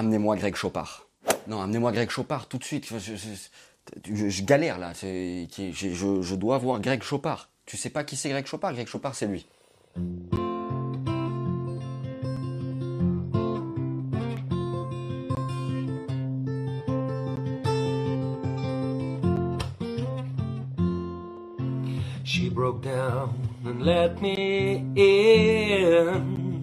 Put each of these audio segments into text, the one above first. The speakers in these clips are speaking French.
amenez-moi Greg Chopard. Non, amenez-moi Greg Chopard tout de suite. Je, galère là. Je, dois voir Greg Chopard. Tu sais pas qui c'est Greg Chopard? Greg Chopard, c'est lui. She broke down and let me in.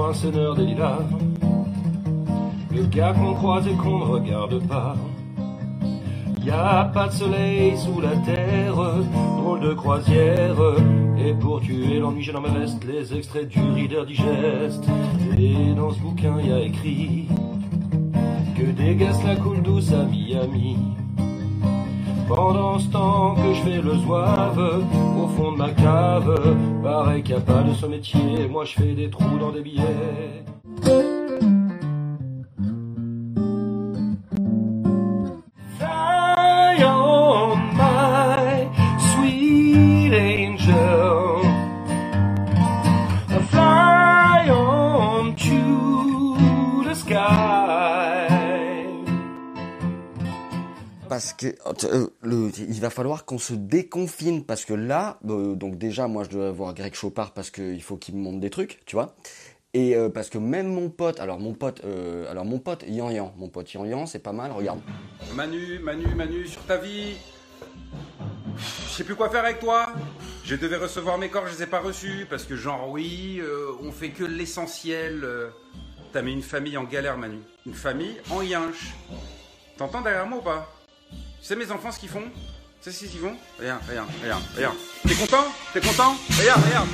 Poinçonneur des lilas. Le gars qu'on croise et qu'on ne regarde pas. Y a pas de soleil sous la terre, drôle de croisière. Et pour tuer l'ennui, j'ai dans ma veste les extraits du Reader Digest. Et dans ce bouquin, y a écrit que gaz la coule douce à Miami. Pendant ce temps que je fais le zouave au fond de ma cave, pareil qu'il n'y a pas de ce métier, moi je fais des trous dans des billets. Parce que euh, le, il va falloir qu'on se déconfine parce que là, euh, donc déjà moi je dois avoir Greg Chopard parce qu'il faut qu'il me montre des trucs, tu vois. Et euh, parce que même mon pote, alors mon pote, alors mon pote Yan Yan, mon pote Yan Yan, c'est pas mal, regarde. Manu, Manu, Manu, sur ta vie. Je sais plus quoi faire avec toi. Je devais recevoir mes corps, je les ai pas reçus parce que genre oui, on fait que l'essentiel. T'as mis une famille en galère, Manu. Une famille en yinche. T'entends derrière moi ou pas? Tu sais mes enfants ce qu'ils font? Tu sais ce qu'ils font? Regarde, regarde, regarde, regarde. T'es content? T'es content? Regarde, regarde.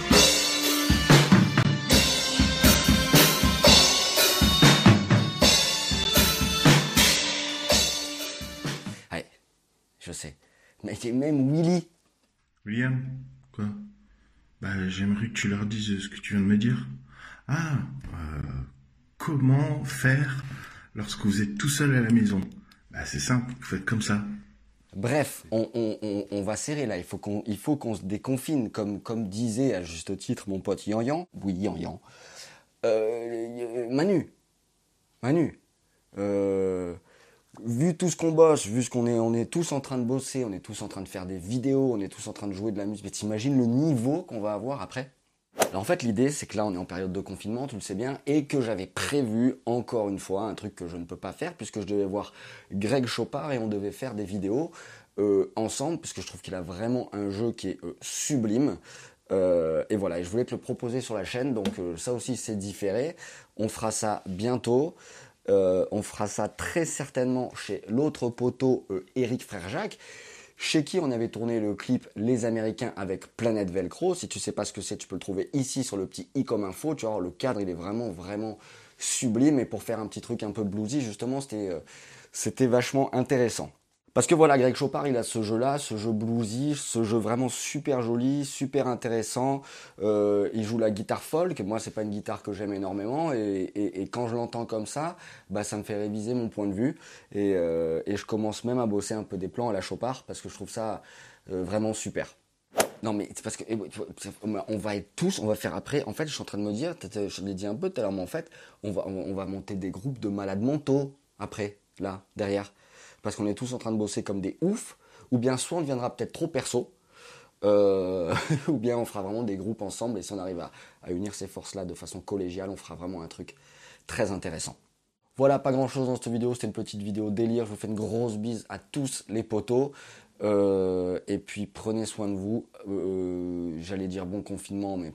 Allez, je sais. Mais c'est même Willy. William? Quoi? Bah j'aimerais que tu leur dises ce que tu viens de me dire. Ah, euh, comment faire lorsque vous êtes tout seul à la maison? Bah, c'est simple, vous faites comme ça. Bref, on, va serrer là. Il faut qu'on, il faut qu'on se déconfine, comme, comme disait à juste titre mon pote Yan Yan. Oui, Yan Yan. Euh, Manu, Manu. Euh, vu tout ce qu'on bosse, vu ce qu'on est, on est tous en train de bosser, on est tous en train de faire des vidéos, on est tous en train de jouer de la musique. Mais t'imagines le niveau qu'on va avoir après? En fait, l'idée, c'est que là, on est en période de confinement, tu le sais bien, et que j'avais prévu, encore une fois, un truc que je ne peux pas faire, puisque je devais voir Greg Chopard et on devait faire des vidéos euh, ensemble, puisque je trouve qu'il a vraiment un jeu qui est euh, sublime. Euh, et voilà, et je voulais te le proposer sur la chaîne, donc ça aussi, c'est différé. On fera ça bientôt. on fera ça très certainement chez l'autre poteau, Eric Frère Jacques chez qui on avait tourné le clip Les Américains avec Planète Velcro. Si tu sais pas ce que c'est, tu peux le trouver ici sur le petit i comme info. Tu vois, le cadre, il est vraiment, vraiment sublime. Et pour faire un petit truc un peu bluesy, justement, c'était, euh, c'était vachement intéressant. Parce que voilà, Greg Chopard, il a ce jeu-là, ce jeu bluesy, ce jeu vraiment super joli, super intéressant. Euh, il joue la guitare folk. Moi, c'est pas une guitare que j'aime énormément, et, quand je l'entends comme ça, bah, ça me fait réviser mon point de vue. Euh, et, je commence même à bosser un peu des plans à la Chopard parce que je trouve ça euh, vraiment super. Non, mais c'est parce que eh, on va être tous, on va faire après. En fait, je suis en train de me dire, je l'ai dit un peu tout à l'heure, mais en fait, on va, on va monter des groupes de malades mentaux après, là, derrière parce qu'on est tous en train de bosser comme des oufs, ou bien soit on deviendra peut-être trop perso, euh, ou bien on fera vraiment des groupes ensemble, et si on arrive à, unir ces forces-là de façon collégiale, on fera vraiment un truc très intéressant. Voilà, pas grand chose dans cette vidéo, c'était une petite vidéo délire, je vous fais une grosse bise à tous les potos, euh, et puis prenez soin de vous, euh, j'allais dire bon confinement, mais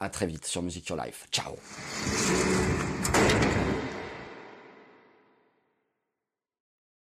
à très vite sur Music Your Life, ciao